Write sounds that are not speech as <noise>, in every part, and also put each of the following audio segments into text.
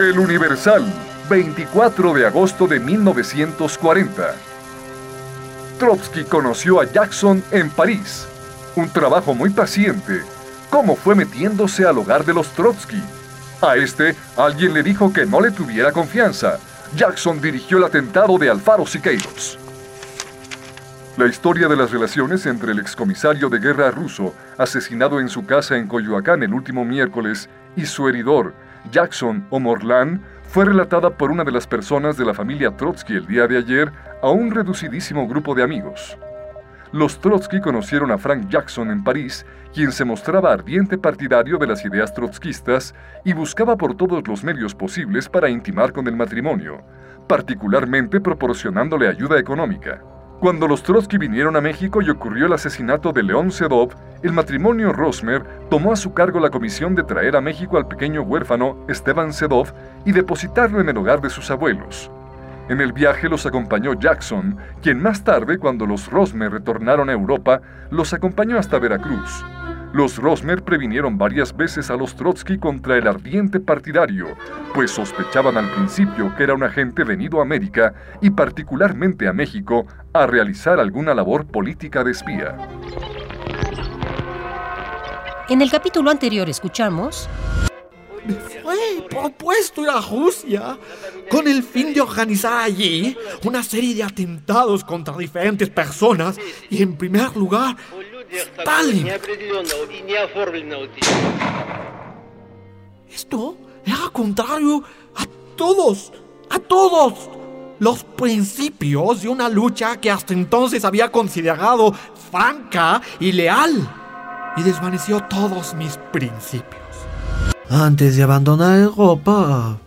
El Universal, 24 de agosto de 1940. Trotsky conoció a Jackson en París. Un trabajo muy paciente. Cómo fue metiéndose al hogar de los Trotsky. A este, alguien le dijo que no le tuviera confianza. Jackson dirigió el atentado de Alfaro Siqueiros. La historia de las relaciones entre el excomisario de guerra ruso, asesinado en su casa en Coyoacán el último miércoles, y su heridor, Jackson o Morlan, fue relatada por una de las personas de la familia Trotsky el día de ayer a un reducidísimo grupo de amigos. Los Trotsky conocieron a Frank Jackson en París, quien se mostraba ardiente partidario de las ideas trotskistas y buscaba por todos los medios posibles para intimar con el matrimonio, particularmente proporcionándole ayuda económica. Cuando los Trotsky vinieron a México y ocurrió el asesinato de León Sedov, el matrimonio Rosmer tomó a su cargo la comisión de traer a México al pequeño huérfano Esteban Sedov y depositarlo en el hogar de sus abuelos. En el viaje los acompañó Jackson, quien más tarde, cuando los Rosmer retornaron a Europa, los acompañó hasta Veracruz. Los Rosmer previnieron varias veces a los Trotsky contra el ardiente partidario, pues sospechaban al principio que era un agente venido a América y particularmente a México a realizar alguna labor política de espía. En el capítulo anterior escuchamos... Me fue propuesto ir a Rusia con el fin de organizar allí una serie de atentados contra diferentes personas y en primer lugar Stalin. Esto era contrario a todos, a todos los principios de una lucha que hasta entonces había considerado franca y leal. Y desvaneció todos mis principios. Antes de abandonar Europa,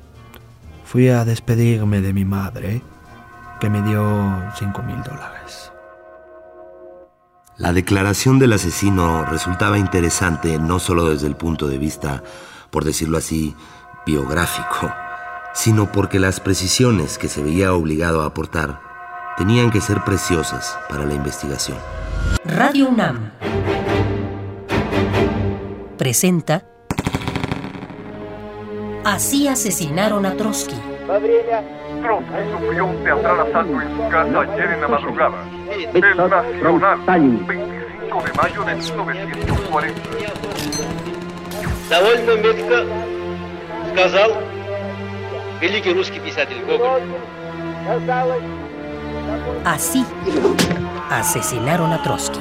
fui a despedirme de mi madre, que me dio 5 mil dólares. La declaración del asesino resultaba interesante no solo desde el punto de vista, por decirlo así, biográfico, sino porque las precisiones que se veía obligado a aportar tenían que ser preciosas para la investigación. Radio UNAM presenta Así asesinaron a Trotsky. Trotsky sufrió un teatral asalto en su casa ayer en la madrugada. El Nacional, 25 de mayo de 1940. Довольно метко сказал великий русский писатель Гоголь. Así asesinaron a Trotsky.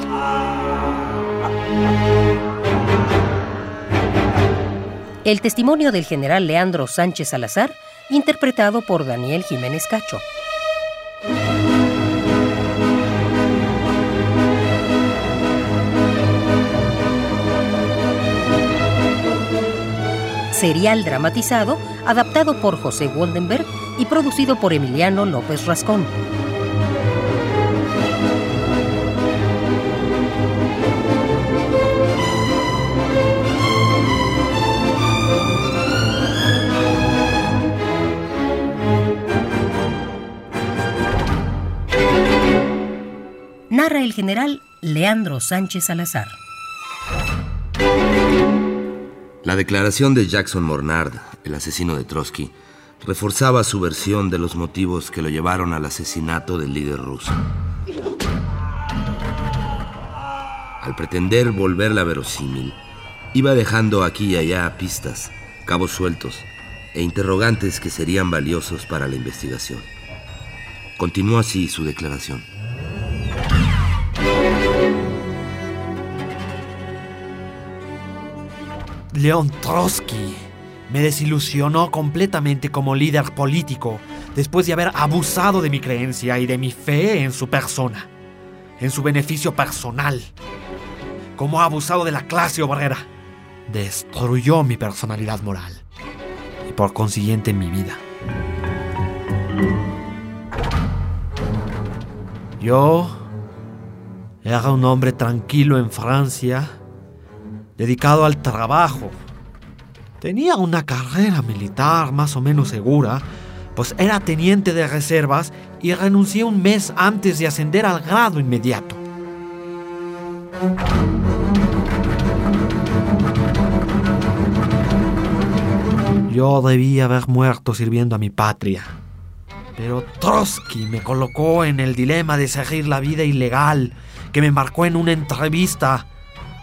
El testimonio del general Leandro Sánchez Salazar, interpretado por Daniel Jiménez Cacho. Serial dramatizado, adaptado por José Woldenberg y producido por Emiliano López Rascón. narra el general Leandro Sánchez Salazar. La declaración de Jackson Mornard, el asesino de Trotsky, reforzaba su versión de los motivos que lo llevaron al asesinato del líder ruso. Al pretender volverla verosímil, iba dejando aquí y allá pistas, cabos sueltos e interrogantes que serían valiosos para la investigación. Continuó así su declaración. León Trotsky me desilusionó completamente como líder político después de haber abusado de mi creencia y de mi fe en su persona, en su beneficio personal. Como ha abusado de la clase obrera, destruyó mi personalidad moral y por consiguiente mi vida. Yo era un hombre tranquilo en Francia dedicado al trabajo. Tenía una carrera militar más o menos segura, pues era teniente de reservas y renuncié un mes antes de ascender al grado inmediato. Yo debía haber muerto sirviendo a mi patria. Pero Trotsky me colocó en el dilema de seguir la vida ilegal que me marcó en una entrevista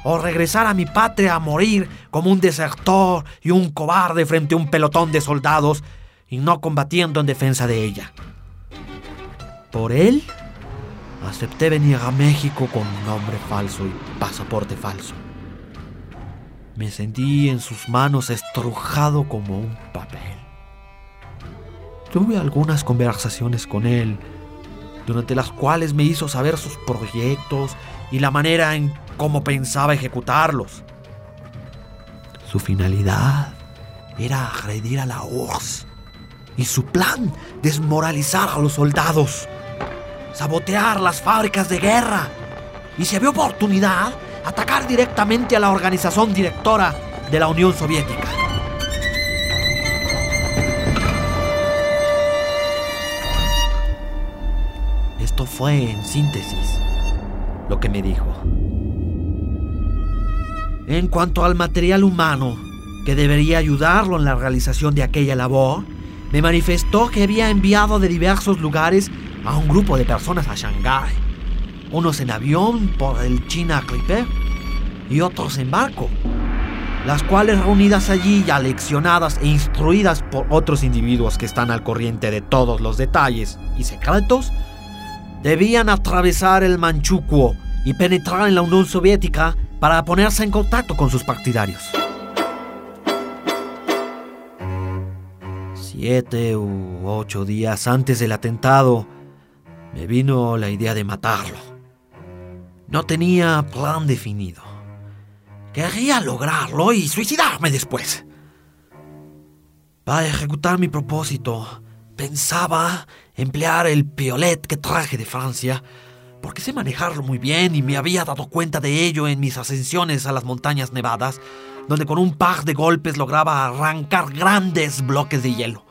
o regresar a mi patria a morir como un desertor y un cobarde frente a un pelotón de soldados y no combatiendo en defensa de ella. Por él, acepté venir a México con nombre falso y pasaporte falso. Me sentí en sus manos estrujado como un papel. Tuve algunas conversaciones con él, durante las cuales me hizo saber sus proyectos y la manera en cómo pensaba ejecutarlos. Su finalidad era agredir a la URSS y su plan desmoralizar a los soldados, sabotear las fábricas de guerra y si había oportunidad, atacar directamente a la organización directora de la Unión Soviética. Esto fue, en síntesis, lo que me dijo. En cuanto al material humano que debería ayudarlo en la realización de aquella labor, me manifestó que había enviado de diversos lugares a un grupo de personas a Shanghái, unos en avión por el China Clipper y otros en barco, las cuales reunidas allí y aleccionadas e instruidas por otros individuos que están al corriente de todos los detalles y secretos, debían atravesar el Manchukuo y penetrar en la Unión Soviética para ponerse en contacto con sus partidarios. Siete u ocho días antes del atentado, me vino la idea de matarlo. No tenía plan definido. Quería lograrlo y suicidarme después. Para ejecutar mi propósito, pensaba emplear el piolet que traje de Francia, porque sé manejarlo muy bien y me había dado cuenta de ello en mis ascensiones a las montañas nevadas, donde con un par de golpes lograba arrancar grandes bloques de hielo.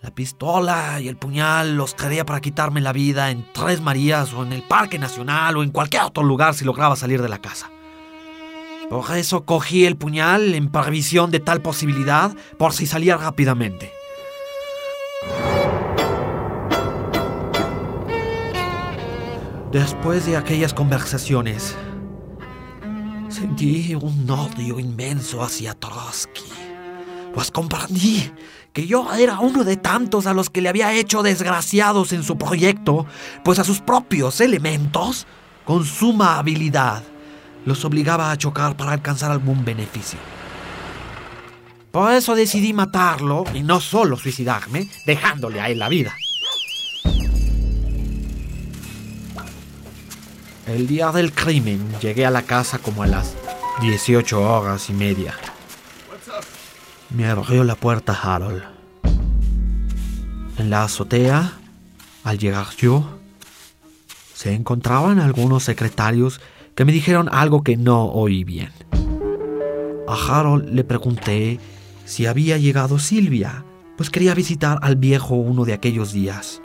La pistola y el puñal los quería para quitarme la vida en Tres Marías o en el Parque Nacional o en cualquier otro lugar si lograba salir de la casa. Por eso cogí el puñal en previsión de tal posibilidad por si salía rápidamente. Después de aquellas conversaciones, sentí un odio inmenso hacia Trotsky, pues comprendí que yo era uno de tantos a los que le había hecho desgraciados en su proyecto, pues a sus propios elementos, con suma habilidad, los obligaba a chocar para alcanzar algún beneficio. Por eso decidí matarlo y no solo suicidarme, dejándole a él la vida. El día del crimen llegué a la casa como a las 18 horas y media. Me abrió la puerta Harold. En la azotea, al llegar yo, se encontraban algunos secretarios que me dijeron algo que no oí bien. A Harold le pregunté si había llegado Silvia, pues quería visitar al viejo uno de aquellos días.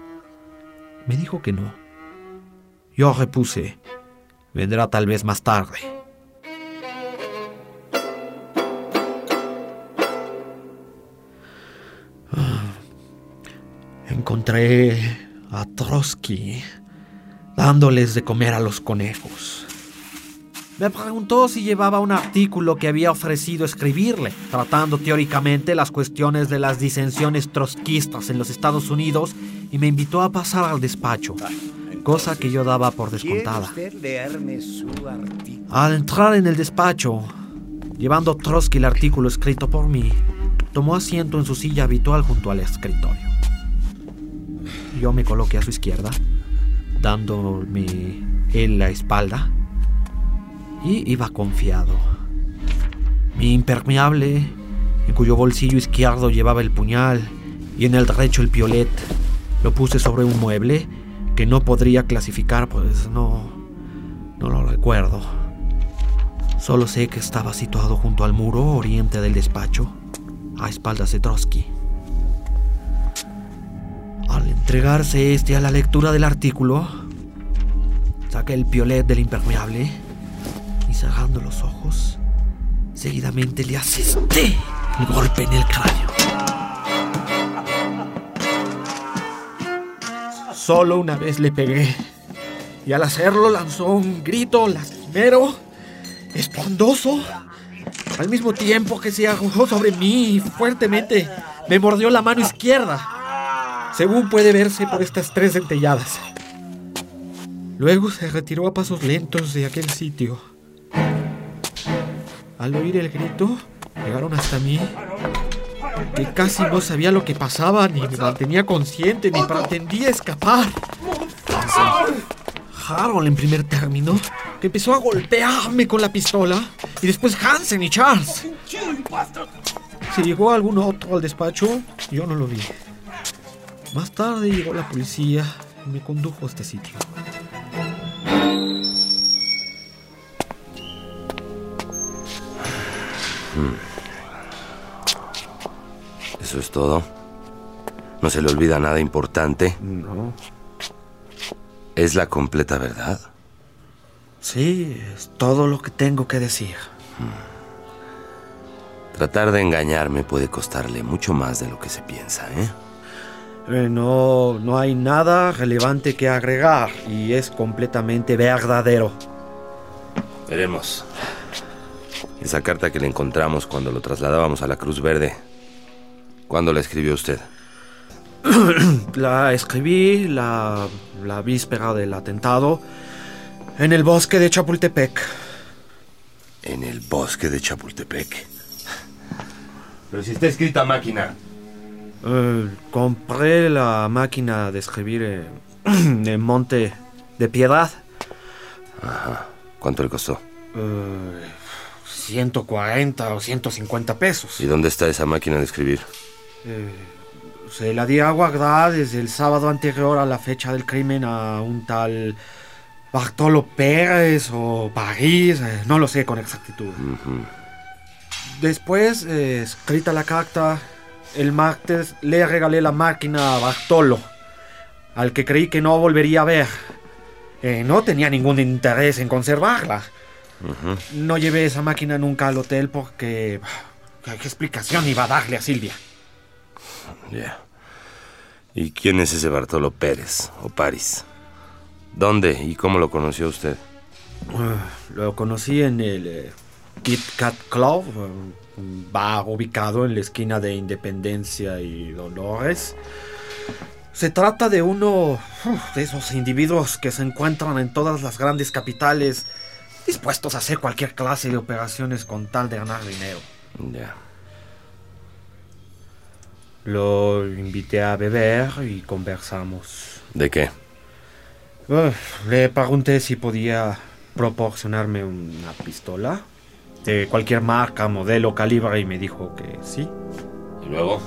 Me dijo que no. Yo repuse, vendrá tal vez más tarde. Encontré a Trotsky dándoles de comer a los conejos. Me preguntó si llevaba un artículo que había ofrecido escribirle, tratando teóricamente las cuestiones de las disensiones trotskistas en los Estados Unidos, y me invitó a pasar al despacho, cosa que yo daba por descontada. Al entrar en el despacho, llevando Trotsky el artículo escrito por mí, tomó asiento en su silla habitual junto al escritorio. Yo me coloqué a su izquierda, dándome él la espalda, y iba confiado. Mi impermeable, en cuyo bolsillo izquierdo llevaba el puñal y en el derecho el piolet, lo puse sobre un mueble que no podría clasificar, pues no, no lo recuerdo. Solo sé que estaba situado junto al muro oriente del despacho, a espaldas de Trotsky. Al entregarse este a la lectura del artículo, saqué el piolet del impermeable y cerrando los ojos, seguidamente le asesté el golpe en el cráneo. Solo una vez le pegué. Y al hacerlo lanzó un grito lastimero, espondoso. Al mismo tiempo que se arrojó sobre mí fuertemente, me mordió la mano izquierda. Según puede verse por estas tres dentelladas. Luego se retiró a pasos lentos de aquel sitio. Al oír el grito, llegaron hasta mí, que casi no sabía lo que pasaba, ni me mantenía consciente, ni pretendía escapar. Harold en primer término, que empezó a golpearme con la pistola, y después Hansen y Charles. Si llegó algún otro al despacho, yo no lo vi. Más tarde llegó la policía y me condujo a este sitio. ¿Eso es todo? ¿No se le olvida nada importante? No. ¿Es la completa verdad? Sí, es todo lo que tengo que decir. Tratar de engañarme puede costarle mucho más de lo que se piensa, ¿eh? Eh, no, no hay nada relevante que agregar y es completamente verdadero. Veremos. Esa carta que le encontramos cuando lo trasladábamos a la Cruz Verde. ¿Cuándo la escribió usted? <clears throat> La escribí la, la víspera del atentado en el bosque de Chapultepec. En el bosque de Chapultepec. Pero si está escrita máquina. Eh, compré la máquina de escribir eh, <clears throat> en Monte de Piedad. Ajá. ¿Cuánto le costó? Eh, 140 o 150 pesos. ¿Y dónde está esa máquina de escribir? Eh, se la di a guardar desde el sábado anterior a la fecha del crimen a un tal Bartolo Pérez o París, eh, no lo sé con exactitud. Después, eh, escrita la carta, el martes le regalé la máquina a Bartolo, al que creí que no volvería a ver. Eh, no tenía ningún interés en conservarla. No llevé esa máquina nunca al hotel porque... ¿Qué qué explicación iba a darle a Silvia? Ya. ¿Y quién es ese Bartolo Pérez o París? ¿Dónde y cómo lo conoció usted? Ah, Lo conocí en el eh, Kit Kat Club, un bar ubicado en la esquina de Independencia y Dolores. Se trata de uno uf, de esos individuos que se encuentran en todas las grandes capitales, dispuestos a hacer cualquier clase de operaciones con tal de ganar dinero. Ya. Lo invité a beber y conversamos. ¿De qué? Le pregunté si podía proporcionarme una pistola de cualquier marca, modelo, calibre y me dijo que sí. ¿Y luego?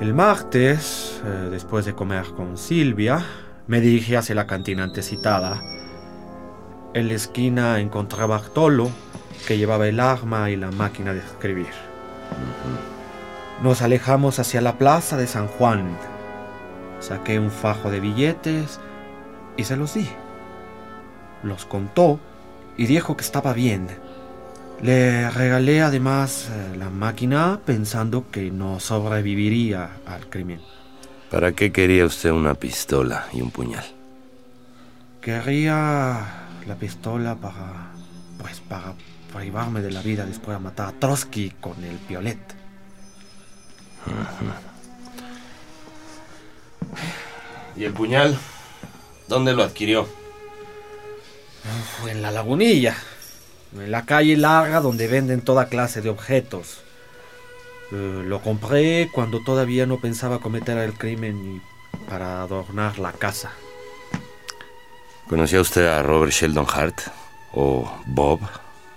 El martes, eh, después de comer con Silvia, me dirigí hacia la cantina antes citada. En la esquina encontré a Bartolo, que llevaba el arma y la máquina de escribir. Nos alejamos hacia la plaza de San Juan. Saqué un fajo de billetes y se los di. Los contó y dijo que estaba bien. Le regalé además eh, la máquina pensando que no sobreviviría al crimen. ¿Para qué quería usted una pistola y un puñal? Quería la pistola para, pues, para privarme de la vida después de matar a Trotsky con el piolet. ¿Y el puñal? ¿Dónde lo adquirió? En la lagunilla, en la calle larga donde venden toda clase de objetos. Eh, lo compré cuando todavía no pensaba cometer el crimen y para adornar la casa. ¿Conocía usted a Robert Sheldon Hart? ¿O Bob,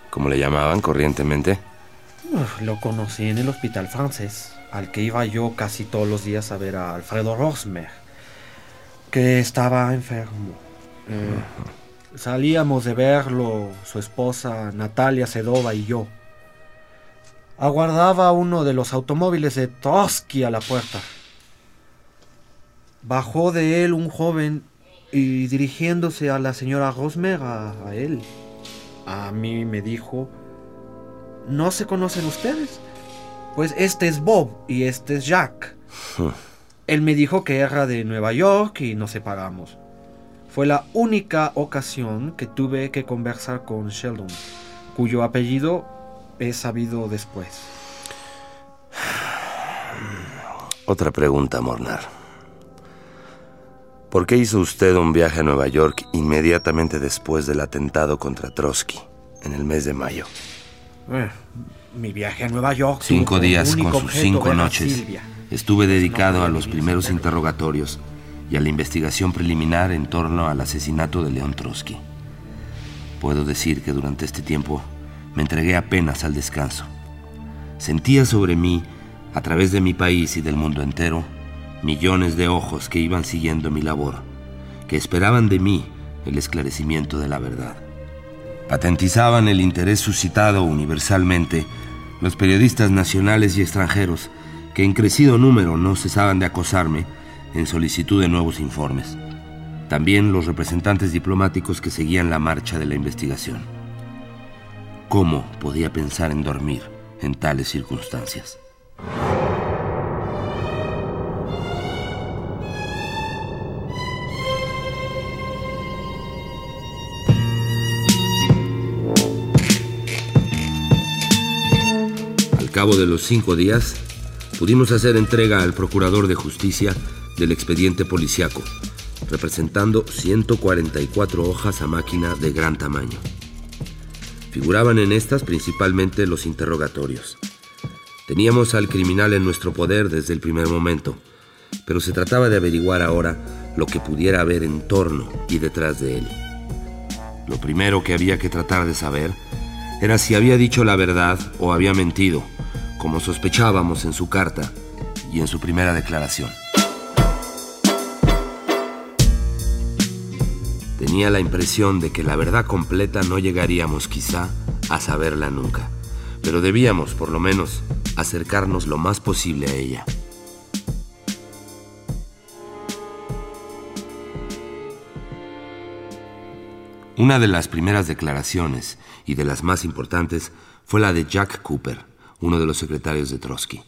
como le llamaban corrientemente? Lo conocí en el hospital francés, al que iba yo casi todos los días a ver a Alfredo Rosmer, que estaba enfermo. Eh, salíamos de verlo, su esposa Natalia Sedova y yo. Aguardaba uno de los automóviles de Trotsky a la puerta. Bajó de él un joven y dirigiéndose a la señora Rosmer, a, a él, a mí me dijo, ¿no se conocen ustedes? Pues este es Bob y este es Jack. Él me dijo que era de Nueva York y nos separamos. Fue la única ocasión que tuve que conversar con Sheldon, cuyo apellido he sabido después. <sighs> Otra pregunta, Mornar. ¿Por qué hizo usted un viaje a Nueva York inmediatamente después del atentado contra Trotsky, en el mes de mayo? Eh, mi viaje a Nueva York. Cinco días con sus cinco noches. Silvia. Estuve dedicado a los primeros interrogatorios y a la investigación preliminar en torno al asesinato de León Trotsky. Puedo decir que durante este tiempo me entregué apenas al descanso. Sentía sobre mí, a través de mi país y del mundo entero, millones de ojos que iban siguiendo mi labor, que esperaban de mí el esclarecimiento de la verdad. Patentizaban el interés suscitado universalmente los periodistas nacionales y extranjeros que en crecido número no cesaban de acosarme en solicitud de nuevos informes. También los representantes diplomáticos que seguían la marcha de la investigación. ¿Cómo podía pensar en dormir en tales circunstancias? Cabo de los cinco días, pudimos hacer entrega al Procurador de Justicia del expediente policiaco, representando 144 hojas a máquina de gran tamaño. Figuraban en estas principalmente los interrogatorios. Teníamos al criminal en nuestro poder desde el primer momento, pero se trataba de averiguar ahora lo que pudiera haber en torno y detrás de él. Lo primero que había que tratar de saber era si había dicho la verdad o había mentido, como sospechábamos en su carta y en su primera declaración. Tenía la impresión de que la verdad completa no llegaríamos quizá a saberla nunca, pero debíamos, por lo menos, acercarnos lo más posible a ella. Una de las primeras declaraciones y de las más importantes fue la de Jack Cooper, uno de los secretarios de Trotsky.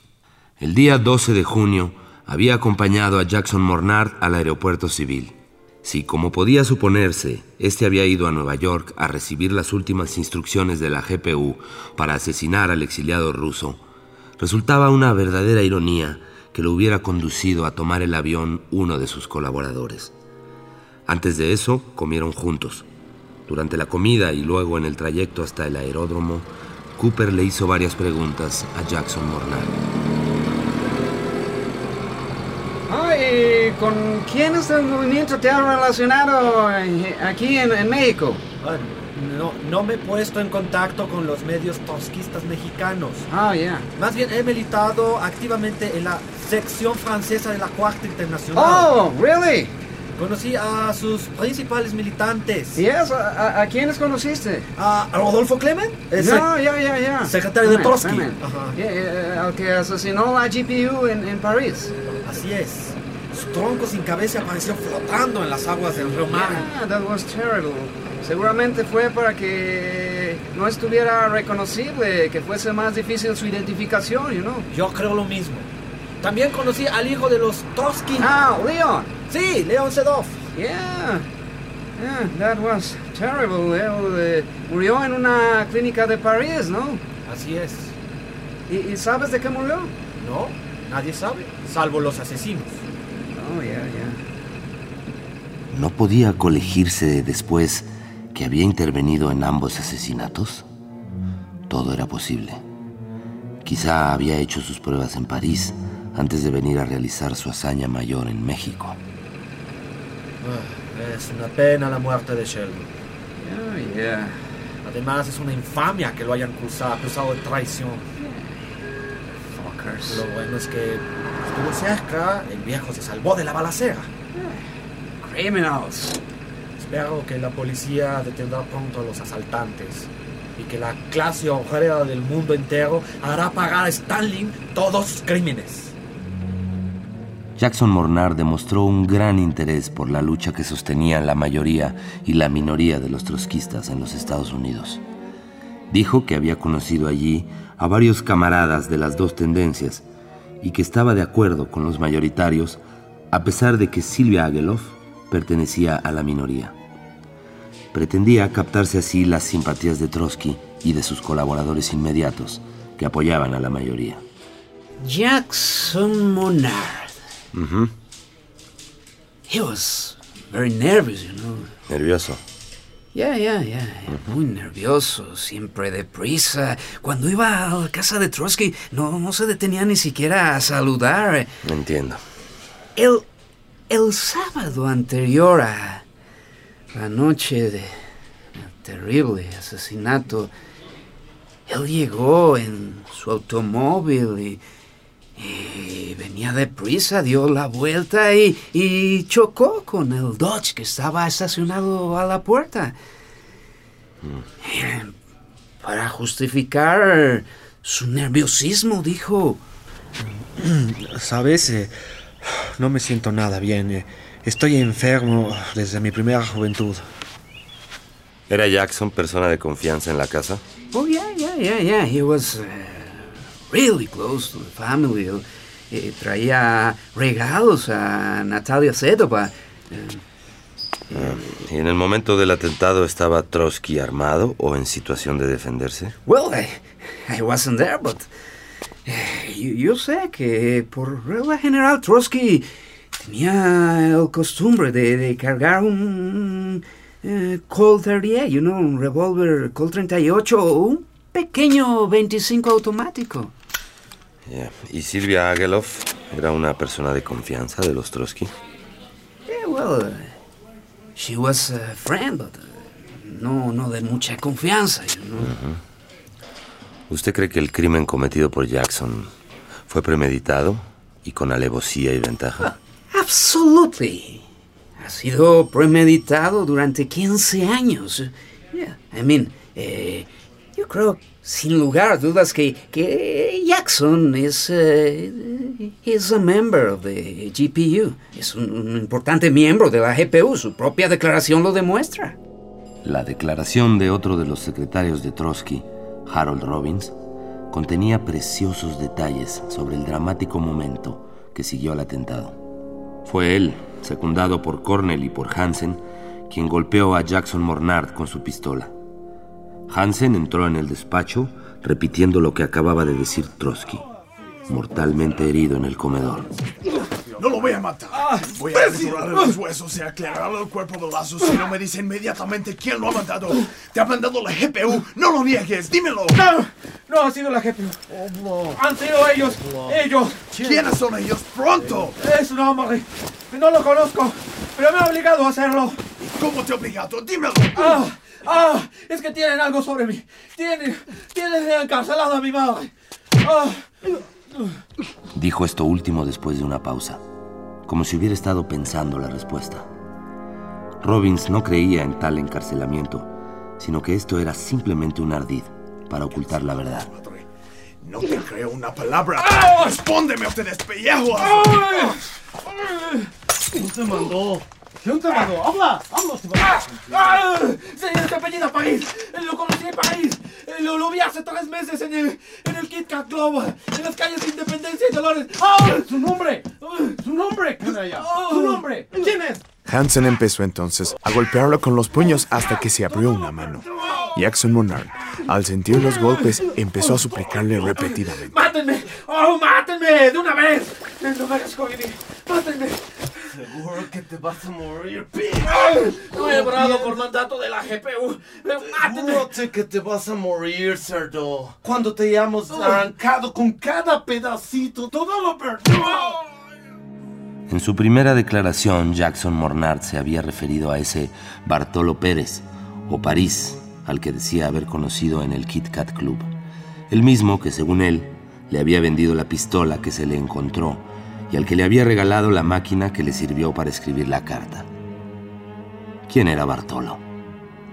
El día 12 de junio había acompañado a Jackson Mornard al aeropuerto civil. Si, como podía suponerse, este había ido a Nueva York a recibir las últimas instrucciones de la GPU para asesinar al exiliado ruso, resultaba una verdadera ironía que lo hubiera conducido a tomar el avión uno de sus colaboradores. Antes de eso, comieron juntos. Durante la comida y luego en el trayecto hasta el aeródromo, Cooper le hizo varias preguntas a Jackson Mornard. Ay, ¿con quiénes del movimiento te ha relacionado eh, aquí en, en México? Ah, No, no me he puesto en contacto con los medios trotskistas mexicanos. Ah, ya. Más bien he militado activamente en la sección francesa de la Cuarta Internacional. Oh, really? Conocí a sus principales militantes. Yes, ¿a, a- a quiénes conociste? A Rodolfo Clement, No, ya, ya, ya. secretario de Clement, Trotsky. Clement. Ajá. Yeah, eh, al que asesinó la GPU en, en París. Así es. Su tronco sin cabeza apareció flotando en las aguas del río Marne. Yeah, that was terrible. Seguramente fue para que no estuviera reconocible, que fuese más difícil su identificación, you know. Yo creo lo mismo. También conocí al hijo de los Trotsky. Ah, Leon. Sí, León Sedov. Yeah. Yeah, that was terrible. Él eh, murió en una clínica de París, ¿no? Así es. ¿Y, y sabes de qué murió? No, nadie sabe, salvo los asesinos. Oh, yeah, yeah. ¿No podía colegirse después que había intervenido en ambos asesinatos? Todo era posible. Quizá había hecho sus pruebas en París antes de venir a realizar su hazaña mayor en México. Es una pena la muerte de Sheldon. Yeah, yeah. Además, es una infamia que lo hayan acusado, acusado de traición. Fuckers. Lo bueno es que estuvo cerca, el viejo se salvó de la balacera. Criminals. Espero que la policía detendrá pronto a los asaltantes y que la clase obrera del mundo entero hará pagar a Stalin todos sus crímenes. Jackson Mornard demostró un gran interés por la lucha que sostenían la mayoría y la minoría de los trotskistas en los Estados Unidos. Dijo que había conocido allí a varios camaradas de las dos tendencias y que estaba de acuerdo con los mayoritarios a pesar de que Silvia Ageloff pertenecía a la minoría. Pretendía captarse así las simpatías de Trotsky y de sus colaboradores inmediatos, que apoyaban a la mayoría. Jackson Monard. Ujú. He was very nervous, you know. Nervioso. Yeah, yeah, yeah. Muy nervioso, siempre deprisa. Cuando iba a la casa de Trotsky, no, no se detenía ni siquiera a saludar. Entiendo. El, el sábado anterior a la noche de el terrible asesinato, él llegó en su automóvil y, y venía deprisa, dio la vuelta y, y chocó con el Dodge que estaba estacionado a la puerta. Eh, Para justificar su nerviosismo, dijo, Sabes, Eh, no me siento nada bien. eh. Estoy enfermo desde mi primera juventud. ¿Era Jackson persona de confianza en la casa? Oh, yeah, yeah, yeah, yeah. He was uh, really close to the family. Eh, traía regalos a Natalia Sedova. Eh, ¿Y en el momento del atentado estaba Trotsky armado o en situación de defenderse? well, I, I wasn't there, but eh, yo, yo sé que por regla general Trotsky tenía el costumbre de, de cargar un eh, Colt 38, you know, un revólver Colt 38 o un pequeño 25 automático. Yeah. ¿Y Silvia Ageloff era una persona de confianza de los Trotsky? Yeah, well, uh, she was a friend, but uh, no, no de mucha confianza, you know. ¿Usted cree que el crimen cometido por Jackson fue premeditado y con alevosía y ventaja? Absolutely. Ha sido premeditado durante 15 años. Yeah, I mean, eh, yo creo, sin lugar a dudas, que, que Jackson es eh, is a member of GPU. Es un, un importante miembro de la GPU. Su propia declaración lo demuestra. La declaración de otro de los secretarios de Trotsky, Harold Robbins, contenía preciosos detalles sobre el dramático momento que siguió al atentado. Fue él, secundado por Cornell y por Hansen, quien golpeó a Jackson Mornard con su pistola. Hansen entró en el despacho repitiendo lo que acababa de decir Trotsky, mortalmente herido en el comedor. No lo voy a matar. Voy a restaurar los huesos y aclarar el cuerpo del asesino. Me dice inmediatamente quién lo ha mandado. Te ha mandado la GPU. No lo niegues. Dímelo. No, no ha sido la GPU. Han sido ellos, ellos. ¿Quiénes son ellos? Pronto. Es un hombre. No lo conozco, pero me ha obligado a hacerlo. ¿Cómo te he obligado? Dímelo. Ah, ah, es que tienen algo sobre mí. Tienen, tienen encarcelado a mi madre. Ah, Dijo esto último después de una pausa, como si hubiera estado pensando la respuesta. Robbins no creía en tal encarcelamiento, sino que esto era simplemente un ardid para ocultar la verdad. No te creo una palabra. Respóndeme o te despellejo. ¿Quién te mandó? ¿Quién te mandó? ¡Habla! ¡Habla! ¡Ah! Señor, se apellida París. Lo conocí en París. Lo, lo vi hace tres meses en el, en el Kit Kat Club. En las calles de Independencia y Dolores. ¡Ah! ¡Su nombre! ¡Su nombre! ¡Su nombre! ¿Quién es? Hansen empezó entonces a golpearlo con los puños hasta que se abrió una mano. Jackson Monard, al sentir los golpes, empezó a suplicarle repetidamente. ¡Mátenme! ¡Oh, mátenme! ¡De una vez! No me hagas vivir. ¡Mátenme! Que te vas a morir, No he obrado por mandato de la GPU. Segúrate que te vas a morir, cerdo. Cuando te hayamos arrancado con cada pedacito todo lo perdido. En su primera declaración, Jackson Mornard se había referido a ese Bartolo Pérez, o París, al que decía haber conocido en el Kit Kat Club. El mismo que, según él, le había vendido la pistola que se le encontró y al que le había regalado la máquina que le sirvió para escribir la carta. ¿Quién era Bartolo?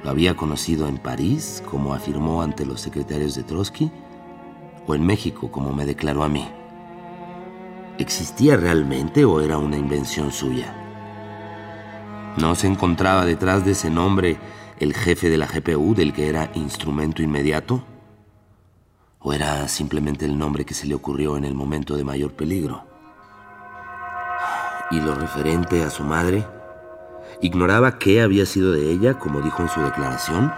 ¿Lo había conocido en París, como afirmó ante los secretarios de Trotsky? ¿O en México, como me declaró a mí? ¿Existía realmente o era una invención suya? No se encontraba detrás de ese nombre ¿El jefe de la GPU del que era instrumento inmediato? ¿O era simplemente el nombre que se le ocurrió en el momento de mayor peligro? y lo referente a su madre? ¿Ignoraba qué había sido de ella, como dijo en su declaración?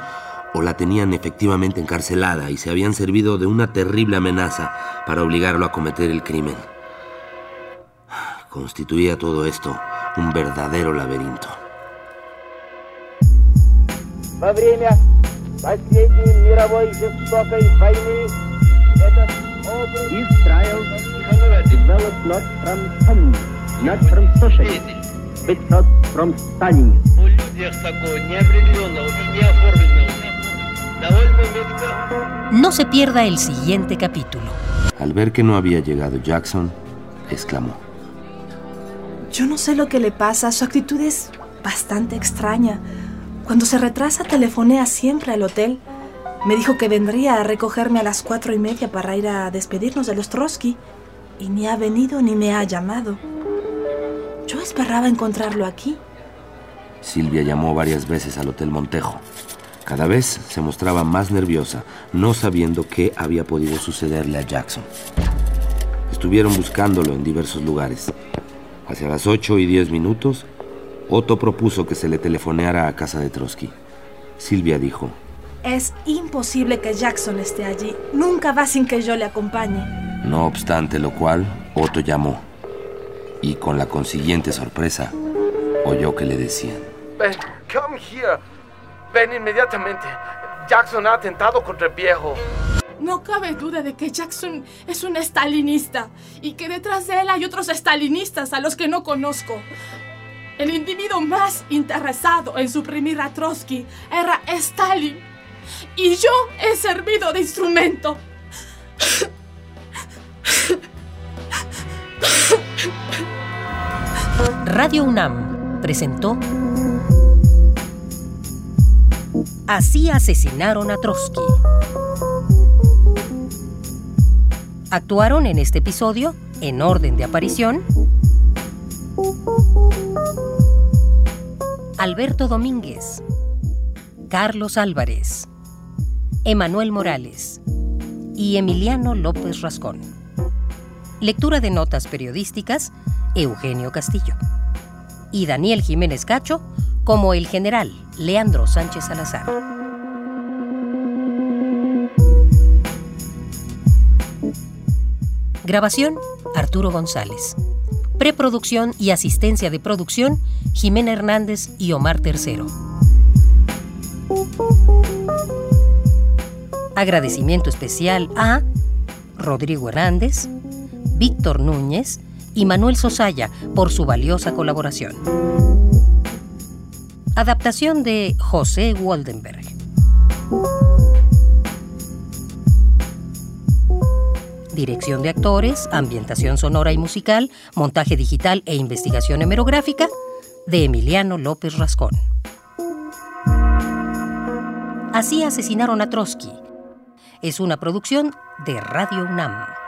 ¿O la tenían efectivamente encarcelada y se habían servido de una terrible amenaza para obligarlo a cometer el crimen? Constituía todo esto un verdadero laberinto. Israel developed not from not from socialism, but not from Stalinism. No se pierda el siguiente capítulo. Al ver que no había llegado Jackson, exclamó. Yo no sé lo que le pasa, su actitud es bastante extraña. Cuando se retrasa telefonea siempre al hotel. Me dijo que vendría a recogerme a las cuatro y media para ir a despedirnos de los Trotsky y ni ha venido ni me ha llamado. Yo esperaba encontrarlo aquí. Silvia llamó varias veces al Hotel Montejo. Cada vez se mostraba más nerviosa, no sabiendo qué había podido sucederle a Jackson. Estuvieron buscándolo en diversos lugares. Hacia las 8 y 10 minutos, Otto propuso que se le telefoneara a casa de Trotsky. Silvia dijo, Es imposible que Jackson esté allí. Nunca va sin que yo le acompañe. no obstante lo cual, Otto llamó. Y con la consiguiente sorpresa, oyó que le decían, Ven, come here. Ven inmediatamente. Jackson ha atentado contra el viejo. No cabe duda de que Jackson es un estalinista y que detrás de él hay otros estalinistas a los que no conozco. El individuo más interesado en suprimir a Trotsky era Stalin y yo he servido de instrumento. Radio UNAM presentó Así asesinaron a Trotsky. Actuaron en este episodio, en orden de aparición, Alberto Domínguez, Carlos Álvarez, Emanuel Morales y Emiliano López Rascón. Lectura de notas periodísticas, Eugenio Castillo. Y Daniel Jiménez Cacho como el general Leandro Sánchez Salazar. Grabación, Arturo González. Preproducción y asistencia de producción, Jimena Hernández y Omar Tercero. Agradecimiento especial a Rodrigo Hernández, Víctor Núñez y Manuel Sosaya por su valiosa colaboración. Adaptación de José Waldenberg. Dirección de actores, ambientación sonora y musical, montaje digital e investigación hemerográfica de Emiliano López Rascón. Así asesinaron a Trotsky. Es una producción de Radio UNAM.